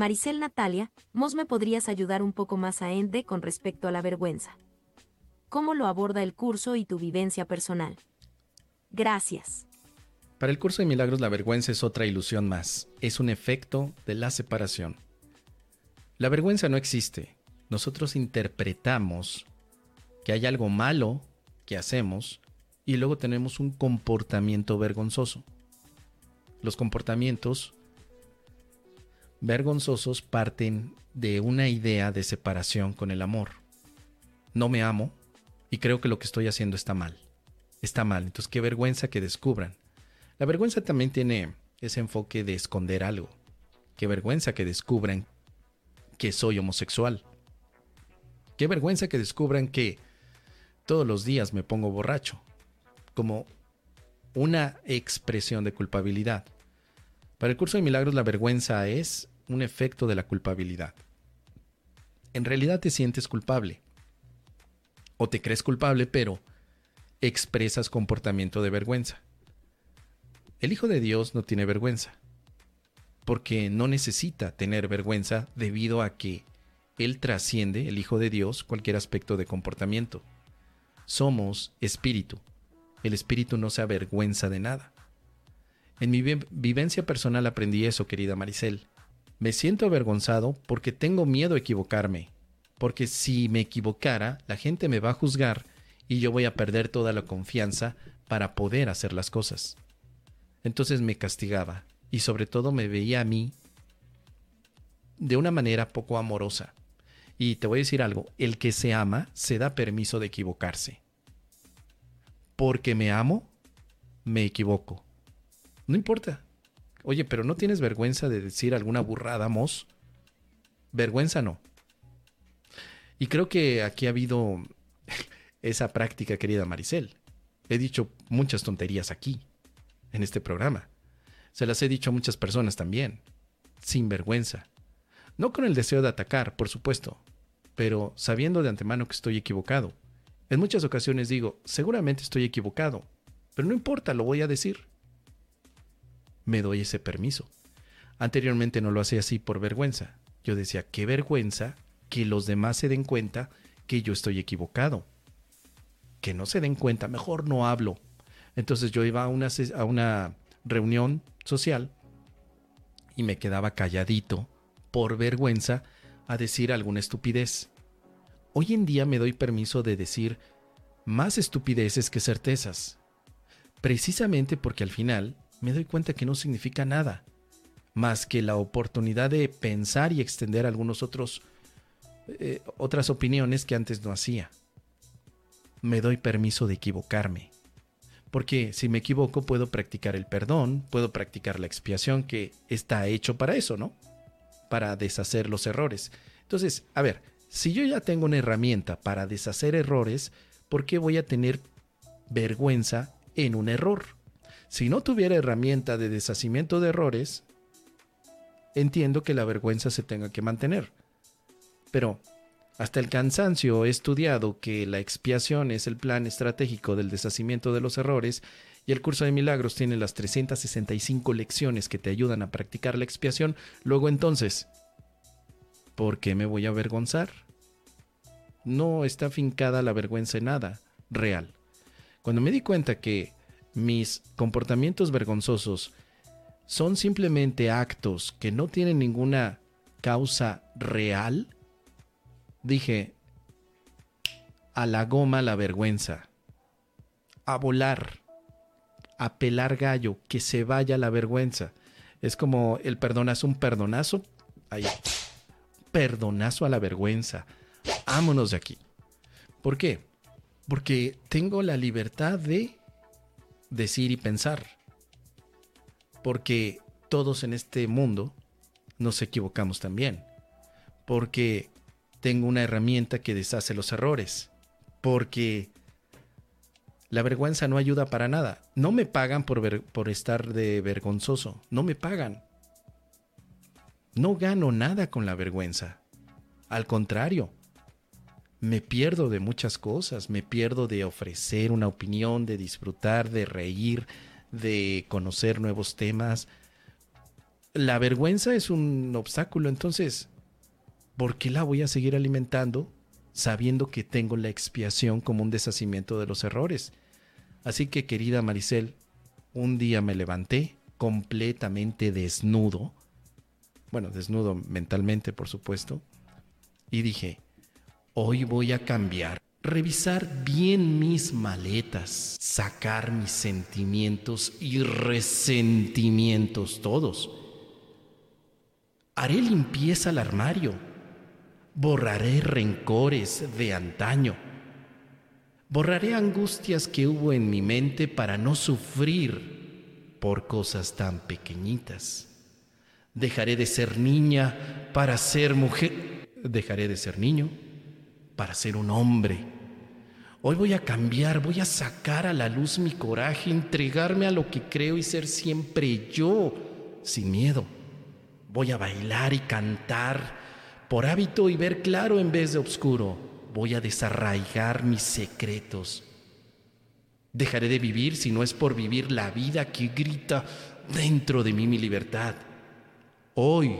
Maricel Natalia, ¿mos me podrías ayudar un poco más a Ende con respecto a la vergüenza? ¿Cómo lo aborda el curso y tu vivencia personal? Gracias. Para el curso de milagros la vergüenza es otra ilusión más, es un efecto de la separación. La vergüenza no existe. Nosotros interpretamos que hay algo malo que hacemos y luego tenemos un comportamiento vergonzoso. Los comportamientos vergonzosos parten de una idea de separación con el amor. No me amo y creo que lo que estoy haciendo está mal. Está mal, entonces qué vergüenza que descubran. La vergüenza también tiene ese enfoque de esconder algo. Qué vergüenza que descubran que soy homosexual. Qué vergüenza que descubran que todos los días me pongo borracho. Como una expresión de culpabilidad. Para el curso de milagros la vergüenza es un efecto de la culpabilidad. En realidad te sientes culpable. O te crees culpable, pero expresas comportamiento de vergüenza. El Hijo de Dios no tiene vergüenza, porque no necesita tener vergüenza debido a que Él trasciende, el Hijo de Dios, cualquier aspecto de comportamiento. Somos espíritu. El espíritu no se avergüenza de nada. En mi vivencia personal aprendí eso, querida Maricel. Me siento avergonzado porque tengo miedo a equivocarme, porque si me equivocara, la gente me va a juzgar y yo voy a perder toda la confianza para poder hacer las cosas. Entonces me castigaba y sobre todo me veía a mí de una manera poco amorosa. Y te voy a decir algo, el que se ama se da permiso de equivocarse. Porque me amo, me equivoco. No importa. Oye, pero ¿no tienes vergüenza de decir alguna burrada, Mos? Vergüenza no. Y creo que aquí ha habido esa práctica, querida Maricel. He dicho muchas tonterías aquí, en este programa. Se las he dicho a muchas personas también, sin vergüenza. No con el deseo de atacar, por supuesto, pero sabiendo de antemano que estoy equivocado. En muchas ocasiones digo, seguramente estoy equivocado, pero no importa, lo voy a decir me doy ese permiso. Anteriormente no lo hacía así por vergüenza. Yo decía, qué vergüenza que los demás se den cuenta que yo estoy equivocado. Que no se den cuenta, mejor no hablo. Entonces yo iba a una, a una reunión social y me quedaba calladito por vergüenza a decir alguna estupidez. Hoy en día me doy permiso de decir más estupideces que certezas, precisamente porque al final me doy cuenta que no significa nada más que la oportunidad de pensar y extender algunos otros eh, otras opiniones que antes no hacía. Me doy permiso de equivocarme. Porque si me equivoco puedo practicar el perdón, puedo practicar la expiación que está hecho para eso, ¿no? Para deshacer los errores. Entonces, a ver, si yo ya tengo una herramienta para deshacer errores, ¿por qué voy a tener vergüenza en un error? Si no tuviera herramienta de deshacimiento de errores, entiendo que la vergüenza se tenga que mantener. Pero hasta el cansancio he estudiado que la expiación es el plan estratégico del deshacimiento de los errores y el curso de milagros tiene las 365 lecciones que te ayudan a practicar la expiación. Luego entonces, ¿por qué me voy a avergonzar? No está fincada la vergüenza en nada real. Cuando me di cuenta que mis comportamientos vergonzosos son simplemente actos que no tienen ninguna causa real, dije, a la goma la vergüenza, a volar, a pelar gallo, que se vaya la vergüenza. Es como el perdonazo, un perdonazo, ahí, perdonazo a la vergüenza. Vámonos de aquí. ¿Por qué? Porque tengo la libertad de decir y pensar. Porque todos en este mundo nos equivocamos también. Porque tengo una herramienta que deshace los errores. Porque la vergüenza no ayuda para nada. No me pagan por, estar de vergonzoso. No me pagan. No gano nada con la vergüenza. Al contrario, me pierdo de muchas cosas, me pierdo de ofrecer una opinión, de disfrutar, de reír, de conocer nuevos temas. la vergüenza es un obstáculo, entonces, ¿por qué la voy a seguir alimentando sabiendo que tengo la expiación como un deshacimiento de los errores? Así que, querida Maricel, un día me levanté completamente desnudo, bueno, desnudo mentalmente, por supuesto, y dije, hoy voy a cambiar, revisar bien mis maletas, sacar mis sentimientos y resentimientos todos Haré limpieza al armario, borraré rencores de antaño, borraré angustias que hubo en mi mente para no sufrir por cosas tan pequeñitas. Dejaré de ser niña para ser mujer, dejaré de ser niño para ser un hombre. Hoy voy a cambiar, voy a sacar a la luz mi coraje, entregarme a lo que creo y ser siempre yo, sin miedo. Voy a bailar y cantar por hábito y ver claro en vez de oscuro. Voy a desarraigar mis secretos. Dejaré de vivir si no es por vivir la vida que grita dentro de mí mi libertad. Hoy,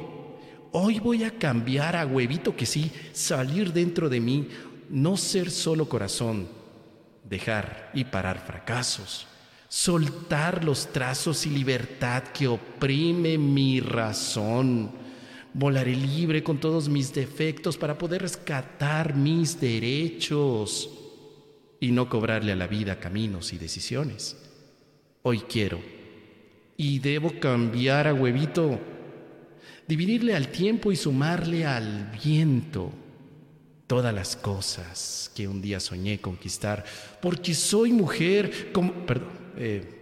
hoy voy a cambiar a huevito que sí, salir dentro de mí, no ser solo corazón, dejar y parar fracasos soltar los trazos y libertad que oprime mi razón. Volaré libre con todos mis defectos para poder rescatar mis derechos y no cobrarle a la vida caminos y decisiones. Hoy quiero y debo cambiar a huevito, dividirle al tiempo y sumarle al viento todas las cosas que un día soñé conquistar, porque soy mujer como... Perdón, eh,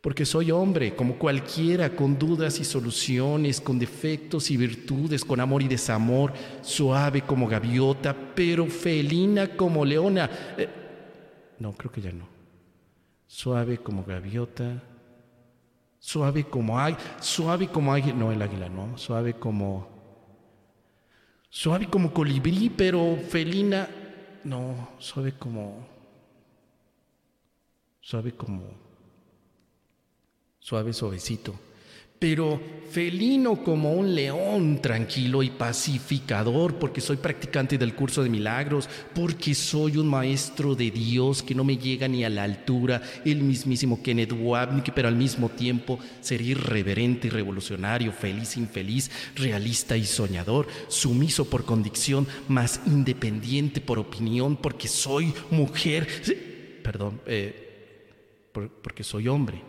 porque soy hombre, como cualquiera, con dudas y soluciones, con defectos y virtudes, con amor y desamor, suave como gaviota, pero felina como leona. Eh, no, creo que ya no. Suave como gaviota, suave como águila, suave como águila, no el águila, no, suave como, suave como colibrí, pero felina, no, suave como suave como, suave, suavecito, pero felino como un león, tranquilo y pacificador, porque soy practicante del curso de milagros, porque soy un maestro de Dios que no me llega ni a la altura, el mismísimo Kenneth Wapnick, pero al mismo tiempo ser irreverente y revolucionario, feliz, infeliz, realista y soñador, sumiso por convicción, más independiente por opinión, porque soy mujer. Perdón, eh, porque soy hombre,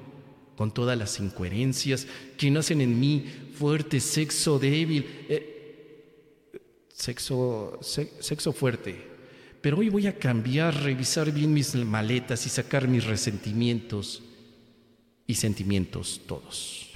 con todas las incoherencias que nacen en mí, fuerte, sexo débil, eh, sexo, sexo fuerte. Pero hoy voy a cambiar, revisar bien mis maletas y sacar mis resentimientos y sentimientos todos.